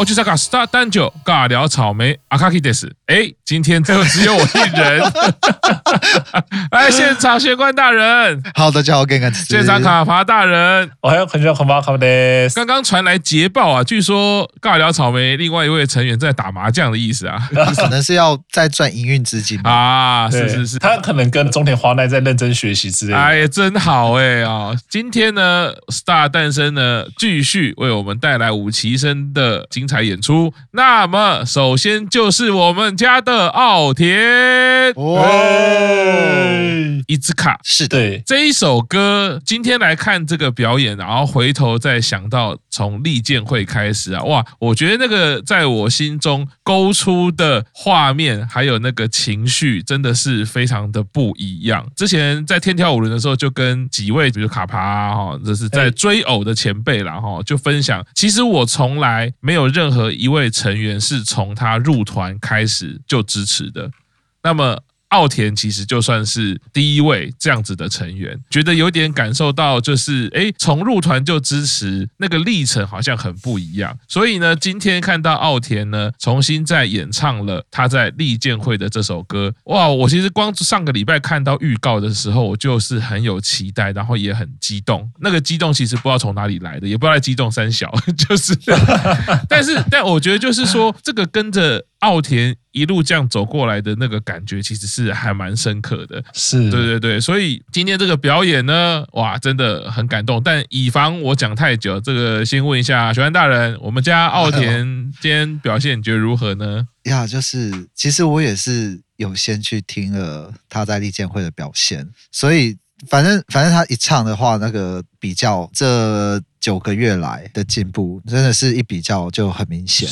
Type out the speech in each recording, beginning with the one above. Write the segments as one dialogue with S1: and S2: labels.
S1: 我去查卡斯塔丹酒尬聊草莓阿卡基德斯。哎，今天就只有我一人。来现场玄关大人，
S2: 好的，大家好，跟跟
S1: 现场卡帕大人，
S3: 我还有很久很忙，卡帕德。
S1: 刚刚传来捷报啊，据说尬聊草莓另外一位成员在打麻将的意思啊，
S2: 可能是要再赚营运资金
S1: 啊，是是是，
S3: 他可能跟中田花奈在认真学习之类的。
S1: 哎呀，真好哎啊！今天呢，Star 诞生呢，继续为我们带来五期生的精彩演出。那么，首先就是我们家的奥田。
S2: 哇，
S1: 伊兹卡。
S2: 是的，
S1: 这一首歌，今天来看这个表演，然后回头再想到从利剑会开始啊，哇，我觉得那个在我心中勾出的画面，还有那个情绪，真的是非常的不一样。之前在天跳五轮的时候，就跟几位，比如卡帕哈，这是在追偶的前辈了哈，就分享，其实我从来没有任何一位成员是从他入团开始就支持的，那么。奥田其实就算是第一位这样子的成员，觉得有点感受到，就是诶，从入团就支持那个历程好像很不一样。所以呢，今天看到奥田呢重新再演唱了他在立见会的这首歌，哇！我其实光上个礼拜看到预告的时候，我就是很有期待，然后也很激动。那个激动其实不知道从哪里来的，也不知道在激动三小，就是，但是但我觉得就是说这个跟着。奥田一路这样走过来的那个感觉，其实是还蛮深刻的。
S3: 是
S1: 对对对，所以今天这个表演呢，哇，真的很感动。但以防我讲太久，这个先问一下玄关大人，我们家奥田今天表现你觉得如何呢？
S2: 呀，就是其实我也是有先去听了他在立见会的表现，所以反正反正他一唱的话，那个比较这。九个月来的进步，真的是一比较就很明显，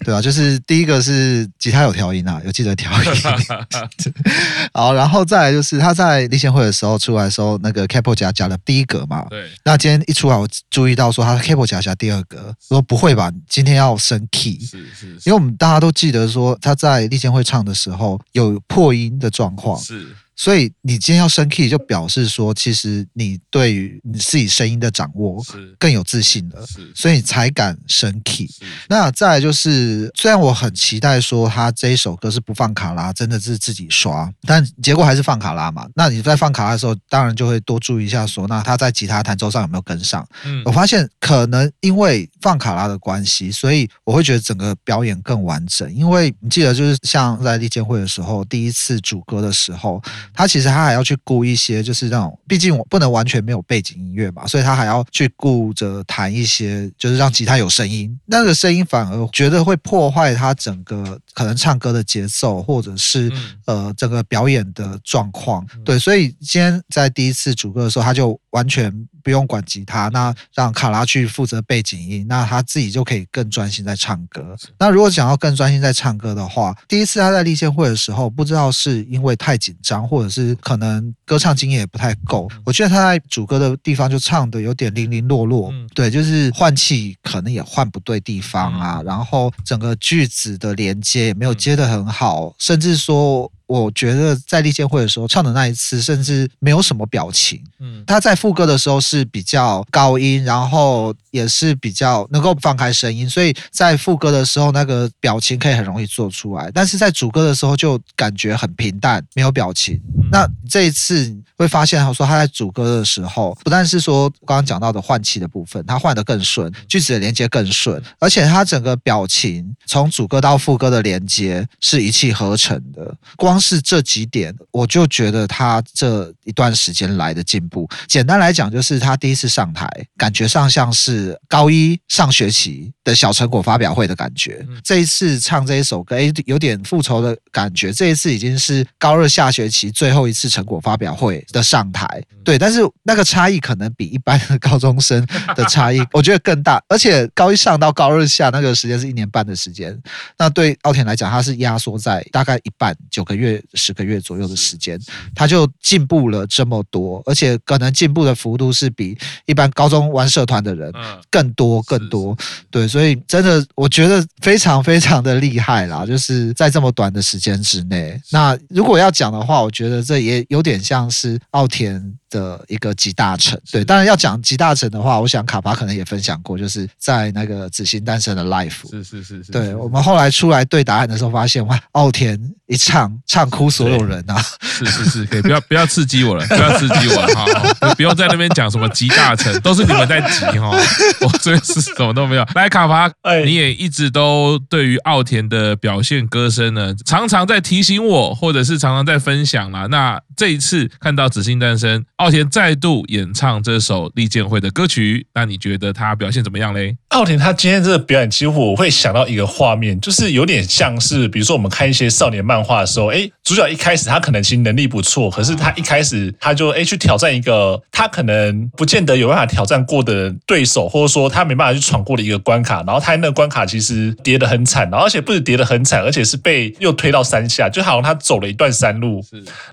S2: 对啊，就是第一个是吉他有调音啊，有记得调音。好，然后再来就是他在立宪会的时候出来的时候，那个 capo 夹夹了第一格嘛。
S1: 对。
S2: 那今天一出来，我注意到说他的 capo 夹夹第二格，说不会吧？今天要升 key。
S1: 是是。是
S2: 因为我们大家都记得说他在立宪会唱的时候有破音的状况。
S1: 是。
S2: 所以你今天要升 key，就表示说，其实你对于你自己声音的掌握更有自信了，所以你才敢升 key。那再来就是，虽然我很期待说他这一首歌是不放卡拉，真的是自己刷，但结果还是放卡拉嘛。那你在放卡拉的时候，当然就会多注意一下说，那他在吉他弹奏上有没有跟上？嗯我发现可能因为放卡拉的关系，所以我会觉得整个表演更完整。因为你记得，就是像在立监会的时候，第一次主歌的时候。他其实他还要去顾一些，就是那种，毕竟我不能完全没有背景音乐嘛，所以他还要去顾着弹一些，就是让吉他有声音。那个声音反而觉得会破坏他整个可能唱歌的节奏，或者是呃整个表演的状况。对，所以今天在第一次主歌的时候，他就完全不用管吉他，那让卡拉去负责背景音，那他自己就可以更专心在唱歌。那如果想要更专心在唱歌的话，第一次他在立宪会的时候，不知道是因为太紧张，或者是可能歌唱经验也不太够。我觉得他在主歌的地方就唱的有点零零落落，对，就是换气可能也换不对地方啊，然后整个句子的连接也没有接得很好，甚至说。我觉得在立见会的时候唱的那一次，甚至没有什么表情。嗯，他在副歌的时候是比较高音，然后也是比较能够放开声音，所以在副歌的时候那个表情可以很容易做出来。但是在主歌的时候就感觉很平淡，没有表情。那这一次会发现，他说他在主歌的时候，不但是说刚刚讲到的换气的部分，他换得更顺，句子的连接更顺，而且他整个表情从主歌到副歌的连接是一气呵成的。光是这几点，我就觉得他这一段时间来的进步，简单来讲就是他第一次上台，感觉上像是高一上学期的小成果发表会的感觉。这一次唱这一首歌，哎，有点复仇的感觉。这一次已经是高二下学期最后一次成果发表会的上台，对，但是那个差异可能比一般的高中生的差异，我觉得更大。而且高一上到高二下那个时间是一年半的时间，那对奥田来讲，他是压缩在大概一半九个月。月、十个月左右的时间，他就进步了这么多，而且可能进步的幅度是比一般高中玩社团的人更多更多。对，所以真的我觉得非常非常的厉害啦，就是在这么短的时间之内。那如果要讲的话，我觉得这也有点像是奥田的一个集大成。对，当然要讲集大成的话，我想卡巴可能也分享过，就是在那个紫星诞生的 Life。
S1: 是是是是。
S2: 对，我们后来出来对答案的时候，发现哇，奥田一唱唱哭所有人啊！
S1: 是是是，可以不要不要刺激我了，不要刺激我了哈！不用在那边讲什么集大成，都是你们在集哈，我这边是什么都没有。来，卡巴，你也一直都对于奥田的表现歌声呢，常常在提醒我，或者是常常在分享啦。那这一次看到紫星诞生，奥田再度演唱这首利剑会的歌曲，那你觉得他表现怎么样嘞？
S3: 奥田他今天这个表演，几乎我会想到一个画面，就是有点像是，比如说我们看一些少年漫画的时候，哎，主角一开始他可能其实能力不错，可是他一开始他就哎去挑战一个他可能不见得有办法挑战过的对手，或者说他没办法去闯过的一个关卡，然后他那个关卡其实跌得很惨，然后而且不止跌得很惨，而且是被又推到山下，就好像他走了一段山路，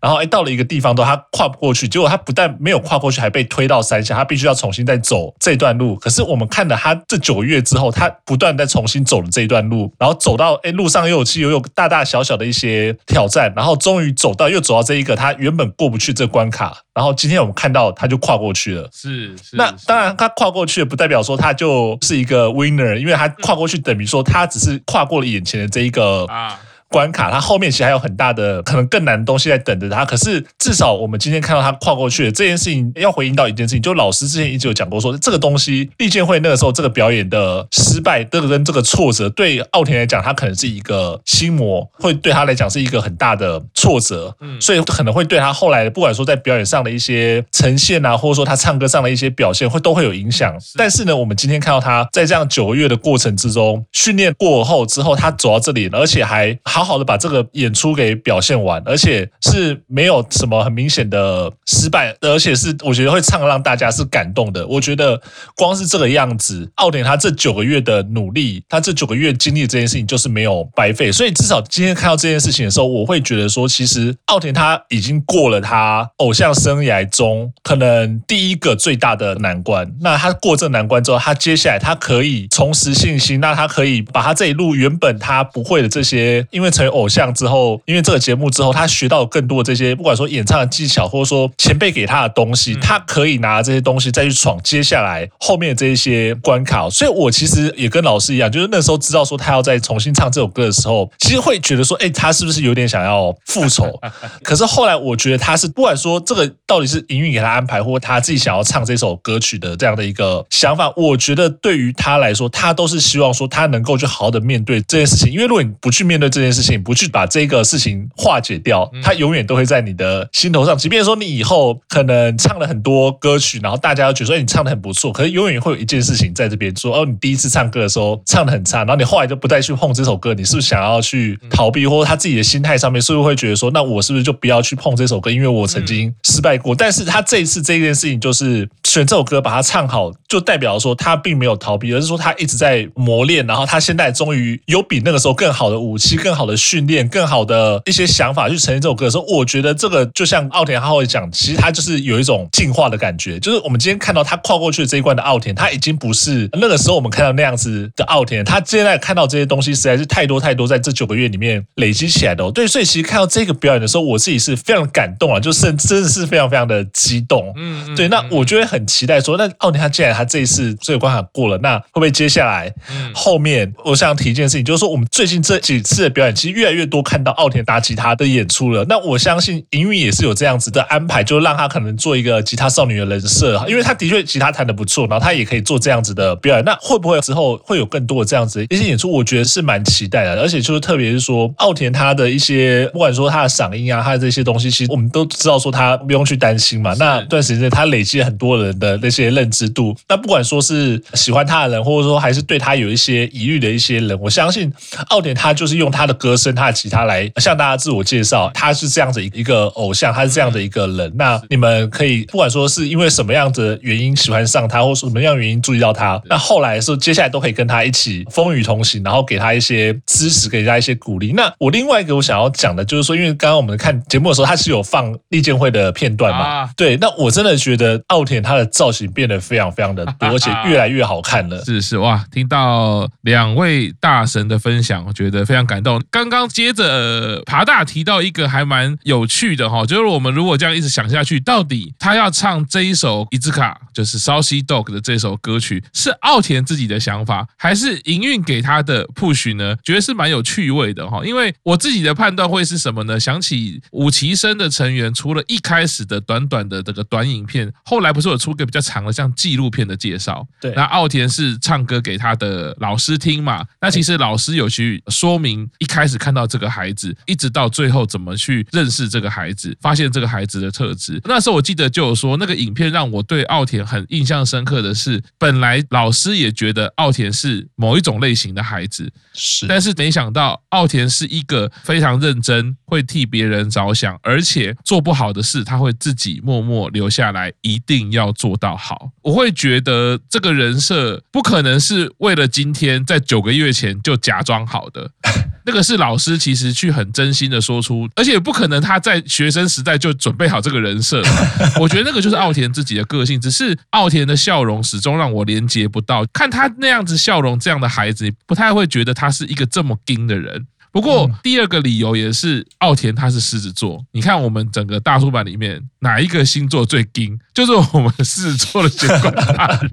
S3: 然后哎到了一个地方都他跨不过去，结果他不但没有跨过去，还被推到山下，他必须要重新再走这段路。可是我们看了他这九个月之后，他不断在重新走了这一段路，然后走到哎路上又有其又有大大小小的一些挑战，然后终于走到又走到这一个他原本过不去这关卡，然后今天我们看到他就跨过去了。
S1: 是，是
S3: 那当然他跨过去了，不代表说他就是一个 winner，因为他跨过去等于说他只是跨过了眼前的这一个啊。关卡，它后面其实还有很大的可能更难的东西在等着他。可是至少我们今天看到他跨过去的这件事情，要回应到一件事情，就老师之前一直有讲过说，说这个东西利剑会那个时候这个表演的失败，这个跟这个挫折，对奥田来讲，他可能是一个心魔，会对他来讲是一个很大的挫折。嗯，所以可能会对他后来的不管说在表演上的一些呈现啊，或者说他唱歌上的一些表现，会都会有影响。但是呢，我们今天看到他在这样九个月的过程之中训练过后之后，他走到这里，而且还。好好的把这个演出给表现完，而且是没有什么很明显的失败，而且是我觉得会唱让大家是感动的。我觉得光是这个样子，奥田他这九个月的努力，他这九个月经历这件事情就是没有白费。所以至少今天看到这件事情的时候，我会觉得说，其实奥田他已经过了他偶像生涯中可能第一个最大的难关。那他过这难关之后，他接下来他可以重拾信心，那他可以把他这一路原本他不会的这些，因为成为偶像之后，因为这个节目之后，他学到更多的这些，不管说演唱的技巧，或者说前辈给他的东西，他可以拿这些东西再去闯接下来后面的这一些关卡。所以我其实也跟老师一样，就是那时候知道说他要再重新唱这首歌的时候，其实会觉得说，哎，他是不是有点想要复仇？可是后来我觉得他是，不管说这个到底是营运给他安排，或他自己想要唱这首歌曲的这样的一个想法，我觉得对于他来说，他都是希望说他能够去好好的面对这件事情。因为如果你不去面对这件事情，不去把这个事情化解掉，它永远都会在你的心头上。即便说你以后可能唱了很多歌曲，然后大家都觉得说你唱的很不错，可是永远会有一件事情在这边说：哦，你第一次唱歌的时候唱的很差，然后你后来就不再去碰这首歌，你是不是想要去逃避，或者他自己的心态上面是不是会觉得说，那我是不是就不要去碰这首歌，因为我曾经失败过。但是他这一次这件事情就是选这首歌把它唱好，就代表说他并没有逃避，而是说他一直在磨练，然后他现在终于有比那个时候更好的武器，更好的训练。更好的一些想法去呈现这首歌的时候，我觉得这个就像奥田他会讲，其实他就是有一种进化的感觉。就是我们今天看到他跨过去的这一关的奥田，他已经不是那个时候我们看到那样子的奥田。他现在看到这些东西实在是太多太多，在这九个月里面累积起来的。对，所以其实看到这个表演的时候，我自己是非常感动啊，就是真的是非常非常的激动。嗯，对。那我就会很期待说，那奥田他既然他这一次这个关卡过了，那会不会接下来后面我想提一件事情，就是说我们最近这几次的表演，其实越来越多。看到奥田打吉他的演出了，那我相信营运也是有这样子的安排，就让他可能做一个吉他少女的人设，因为他的确吉他弹的不错，然后他也可以做这样子的表演。那会不会之后会有更多的这样子的一些演出？我觉得是蛮期待的，而且就是特别是说奥田他的一些，不管说他的嗓音啊，他的这些东西，其实我们都知道说他不用去担心嘛。那段时间他累积了很多人的那些认知度，那不管说是喜欢他的人，或者说还是对他有一些疑虑的一些人，我相信奥田他就是用他的歌声、他的吉他来向大家自我介绍，他是这样的一个偶像，他是这样的一个人。那你们可以不管说是因为什么样的原因喜欢上他，或什么样的原因注意到他，那后来的时候，接下来都可以跟他一起风雨同行，然后给他一些支持，给他一些鼓励。那我另外一个我想要讲的就是说，因为刚刚我们看节目的时候，他是有放利剑会的片段嘛？啊、对，那我真的觉得奥田他的造型变得非常非常的多，而且越来越好看了。
S1: 是是哇，听到两位大神的分享，我觉得非常感动。刚刚接着爬大提到一个还蛮有趣的哈，就是我们如果这样一直想下去，到底他要唱这一首《伊兹卡》就是 Saucy Dog 的这首歌曲，是奥田自己的想法，还是营运给他的 push 呢？觉得是蛮有趣味的哈，因为我自己的判断会是什么呢？想起五崎生的成员，除了一开始的短短的这个短影片，后来不是有出个比较长的像纪录片的介绍？对，那奥田是唱歌给他的老师听嘛？那其实老师有去说明，一开始看到这个孩子，一直到最后怎么去认识这个孩子，发现这个孩子的特质。那时候我记得就有说，那个影片让我对奥田很印象深刻的是，本来老师也觉得奥田是某一种类型的孩子，是，但是没想到奥田是一个非常认真，会替别人着想，而且做不好的事他会自己默默留下来，一定要做到好。我会觉得这个人设不可能是为了今天，在九个月前就假装好的。那个是老师其实去很真心的说出，而且不可能他在学生时代就准备好这个人设。我觉得那个就是奥田自己的个性，只是奥田的笑容始终让我连接不到。看他那样子笑容，这样的孩子不太会觉得他是一个这么硬的人。不过第二个理由也是奥田他是狮子座，你看我们整个大叔版里面哪一个星座最硬？就是我们狮子座的玄关大人，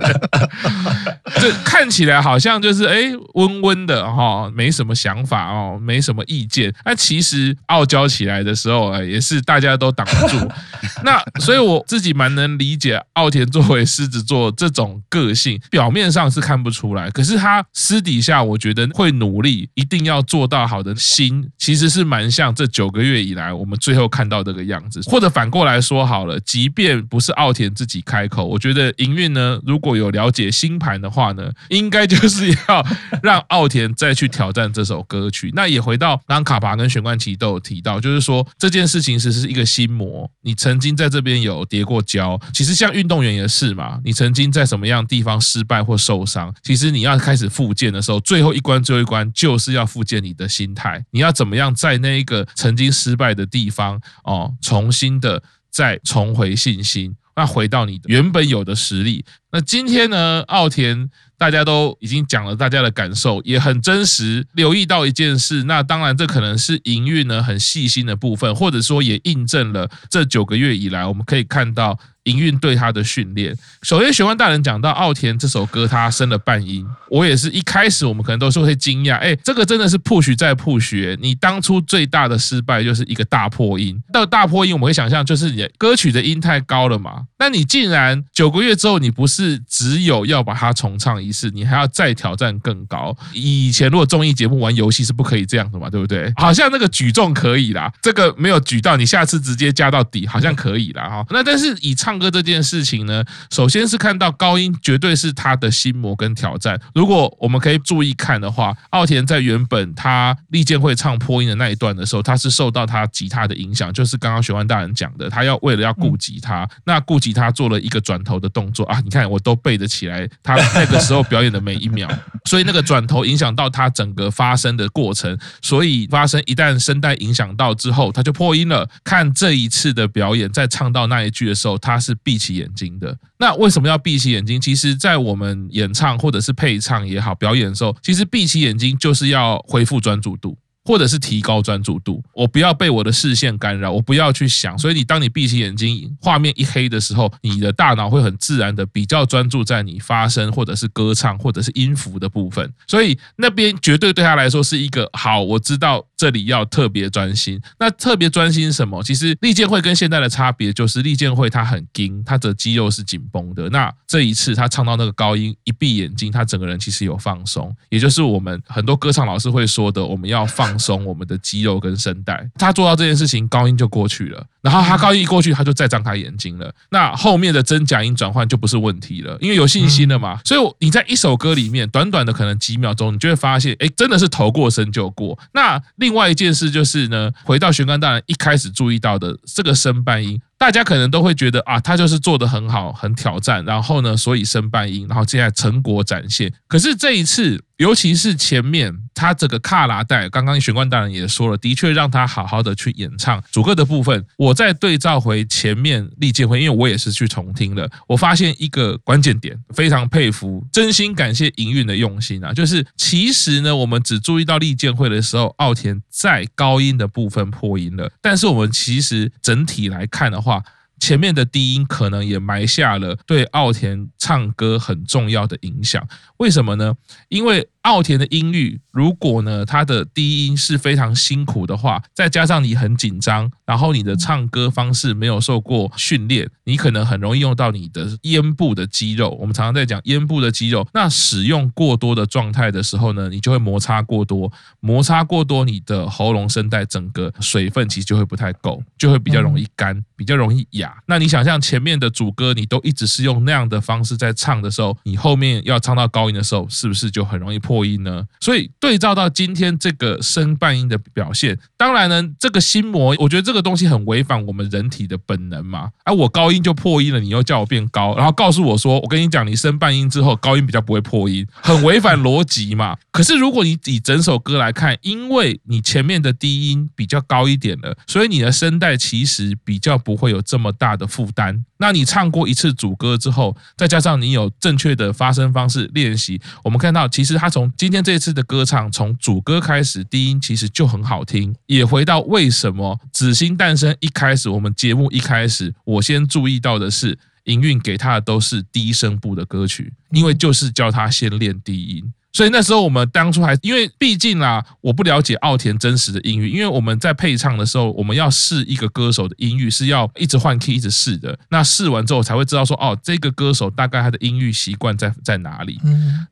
S1: 这看起来好像就是哎温温的哈，没什么想法哦，没什么意见。那其实傲娇起来的时候，哎也是大家都挡不住。那所以我自己蛮能理解奥田作为狮子座这种个性，表面上是看不出来，可是他私底下我觉得会努力，一定要做到好的。心其实是蛮像这九个月以来我们最后看到这个样子，或者反过来说好了，即便不是奥田自己开口，我觉得营运呢，如果有了解星盘的话呢，应该就是要让奥田再去挑战这首歌曲。那也回到刚刚卡帕跟玄关奇都有提到，就是说这件事情其实是一个心魔。你曾经在这边有跌过跤，其实像运动员也是嘛，你曾经在什么样地方失败或受伤，其实你要开始复健的时候，最后一关最后一关就是要复健你的心台。你要怎么样在那一个曾经失败的地方哦，重新的再重回信心，那回到你原本有的实力。那今天呢，奥田大家都已经讲了大家的感受，也很真实，留意到一件事。那当然，这可能是营运呢很细心的部分，或者说也印证了这九个月以来，我们可以看到。营运对他的训练，首先玄关大人讲到奥田这首歌，他升了半音，我也是一开始我们可能都是会惊讶，哎，这个真的是 push 再 push，你当初最大的失败就是一个大破音，到大破音我们会想象就是你歌曲的音太高了嘛，那你竟然九个月之后，你不是是只有要把它重唱一次，你还要再挑战更高。以前如果综艺节目玩游戏是不可以这样的嘛，对不对？好像那个举重可以啦，这个没有举到，你下次直接加到底好像可以啦。哈。那但是以唱歌这件事情呢，首先是看到高音绝对是他的心魔跟挑战。如果我们可以注意看的话，奥田在原本他利剑会唱破音的那一段的时候，他是受到他吉他的影响，就是刚刚玄关大人讲的，他要为了要顾吉他，那顾吉他做了一个转头的动作啊，你看我都背得起来，他那个时候表演的每一秒，所以那个转头影响到他整个发声的过程，所以发声一旦声带影响到之后，他就破音了。看这一次的表演，在唱到那一句的时候，他。是闭起眼睛的。那为什么要闭起眼睛？其实，在我们演唱或者是配唱也好，表演的时候，其实闭起眼睛就是要恢复专注度。或者是提高专注度，我不要被我的视线干扰，我不要去想。所以你当你闭起眼睛，画面一黑的时候，你的大脑会很自然的比较专注在你发声或者是歌唱或者是音符的部分。所以那边绝对对他来说是一个好，我知道这里要特别专心。那特别专心什么？其实利剑会跟现在的差别就是利剑会他很紧，他的肌肉是紧绷的。那这一次他唱到那个高音，一闭眼睛，他整个人其实有放松，也就是我们很多歌唱老师会说的，我们要放。放松我们的肌肉跟声带。他做到这件事情，高音就过去了。然后他高音一过去，他就再张开眼睛了。那后面的真假音转换就不是问题了，因为有信心了嘛。所以你在一首歌里面，短短的可能几秒钟，你就会发现，哎，真的是头过身就过。那另外一件事就是呢，回到玄关大人一开始注意到的这个升半音。大家可能都会觉得啊，他就是做得很好，很挑战，然后呢，所以升半音，然后接下来成果展现。可是这一次，尤其是前面他这个卡拉带，刚刚玄关大人也说了，的确让他好好的去演唱主歌的部分。我再对照回前面利剑会，因为我也是去重听了，我发现一个关键点，非常佩服，真心感谢营运的用心啊，就是其实呢，我们只注意到利剑会的时候，奥田在高音的部分破音了，但是我们其实整体来看的话，前面的低音可能也埋下了对奥田唱歌很重要的影响，为什么呢？因为奥田的音域，如果呢，他的低音是非常辛苦的话，再加上你很紧张，然后你的唱歌方式没有受过训练，你可能很容易用到你的咽部的肌肉。我们常常在讲咽部的肌肉，那使用过多的状态的时候呢，你就会摩擦过多，摩擦过多，你的喉咙声带整个水分其实就会不太够，就会比较容易干，比较容易哑。那你想象前面的主歌，你都一直是用那样的方式在唱的时候，你后面要唱到高音的时候，是不是就很容易破？破音呢？所以对照到今天这个升半音的表现，当然呢，这个心魔，我觉得这个东西很违反我们人体的本能嘛。而我高音就破音了，你又叫我变高，然后告诉我说，我跟你讲，你升半音之后，高音比较不会破音，很违反逻辑嘛。可是如果你以整首歌来看，因为你前面的低音比较高一点了，所以你的声带其实比较不会有这么大的负担。那你唱过一次主歌之后，再加上你有正确的发声方式练习，我们看到其实他从今天这次的歌唱，从主歌开始，低音其实就很好听。也回到为什么《紫星诞生》一开始，我们节目一开始，我先注意到的是，营运给他的都是低声部的歌曲，因为就是叫他先练低音。所以那时候我们当初还因为毕竟啦，我不了解奥田真实的音域，因为我们在配唱的时候，我们要试一个歌手的音域是要一直换 key 一直试的。那试完之后才会知道说，哦，这个歌手大概他的音域习惯在在哪里。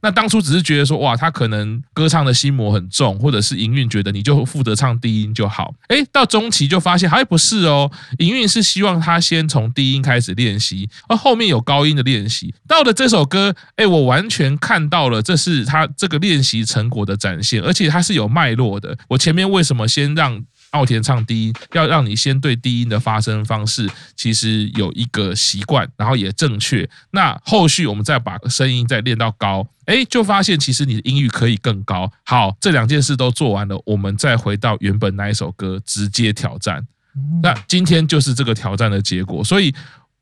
S1: 那当初只是觉得说，哇，他可能歌唱的心魔很重，或者是营运觉得你就负责唱低音就好。诶，到中期就发现还不是哦，营运是希望他先从低音开始练习，而后面有高音的练习。到了这首歌，诶，我完全看到了，这是他。这个练习成果的展现，而且它是有脉络的。我前面为什么先让奥田唱低音？要让你先对低音的发声方式其实有一个习惯，然后也正确。那后续我们再把声音再练到高，哎，就发现其实你的音域可以更高。好，这两件事都做完了，我们再回到原本那一首歌，直接挑战。那今天就是这个挑战的结果，所以。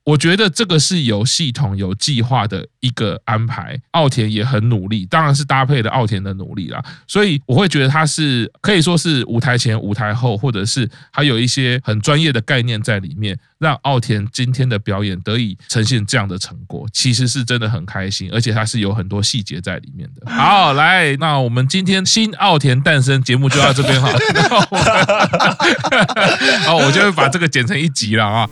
S1: 我觉得这个是有系统、有计划的一个安排。奥田也很努力，当然是搭配了奥田的努力啦。所以我会觉得他是可以说是舞台前、舞台后，或者是还有一些很专业的概念在里面，让奥田今天的表演得以呈现这样的成果，其实是真的很开心，而且他是有很多细节在里面的。好，来，那我们今天新奥田诞生节目就到这边好了。好，我就会把这个剪成一集了啊。